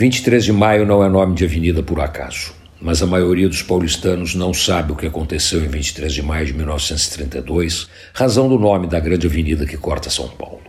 23 de maio não é nome de avenida por acaso, mas a maioria dos paulistanos não sabe o que aconteceu em 23 de maio de 1932, razão do nome da grande avenida que corta São Paulo.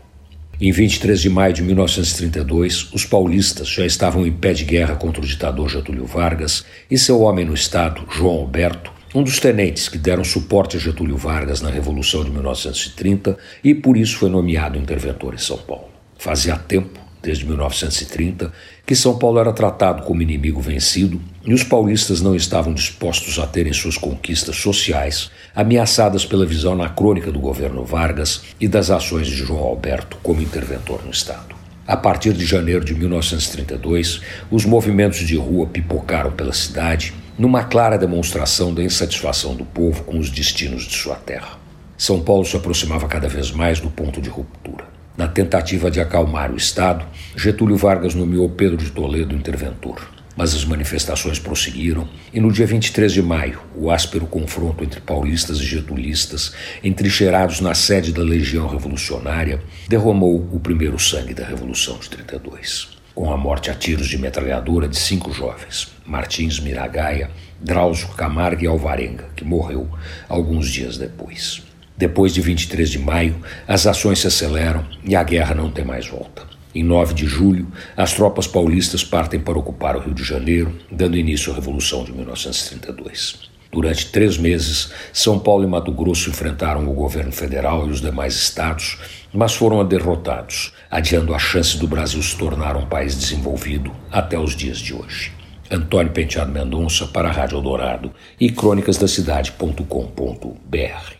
Em 23 de maio de 1932, os paulistas já estavam em pé de guerra contra o ditador Getúlio Vargas e seu homem no Estado, João Alberto, um dos tenentes que deram suporte a Getúlio Vargas na Revolução de 1930 e por isso foi nomeado interventor em São Paulo. Fazia tempo desde 1930, que São Paulo era tratado como inimigo vencido e os paulistas não estavam dispostos a terem suas conquistas sociais ameaçadas pela visão anacrônica do governo Vargas e das ações de João Alberto como interventor no Estado. A partir de janeiro de 1932, os movimentos de rua pipocaram pela cidade numa clara demonstração da insatisfação do povo com os destinos de sua terra. São Paulo se aproximava cada vez mais do ponto de ruptura. Na tentativa de acalmar o Estado, Getúlio Vargas nomeou Pedro de Toledo interventor. Mas as manifestações prosseguiram e no dia 23 de maio, o áspero confronto entre paulistas e getulistas, entrincheirados na sede da Legião Revolucionária, derramou o primeiro sangue da Revolução de 32. Com a morte a tiros de metralhadora de cinco jovens, Martins Miragaia, Drauzio Camargo e Alvarenga, que morreu alguns dias depois. Depois de 23 de maio, as ações se aceleram e a guerra não tem mais volta. Em 9 de julho, as tropas paulistas partem para ocupar o Rio de Janeiro, dando início à Revolução de 1932. Durante três meses, São Paulo e Mato Grosso enfrentaram o governo federal e os demais estados, mas foram derrotados, adiando a chance do Brasil se tornar um país desenvolvido até os dias de hoje. Antônio Penteado Mendonça para a Rádio Eldorado e crônicasdacidade.com.br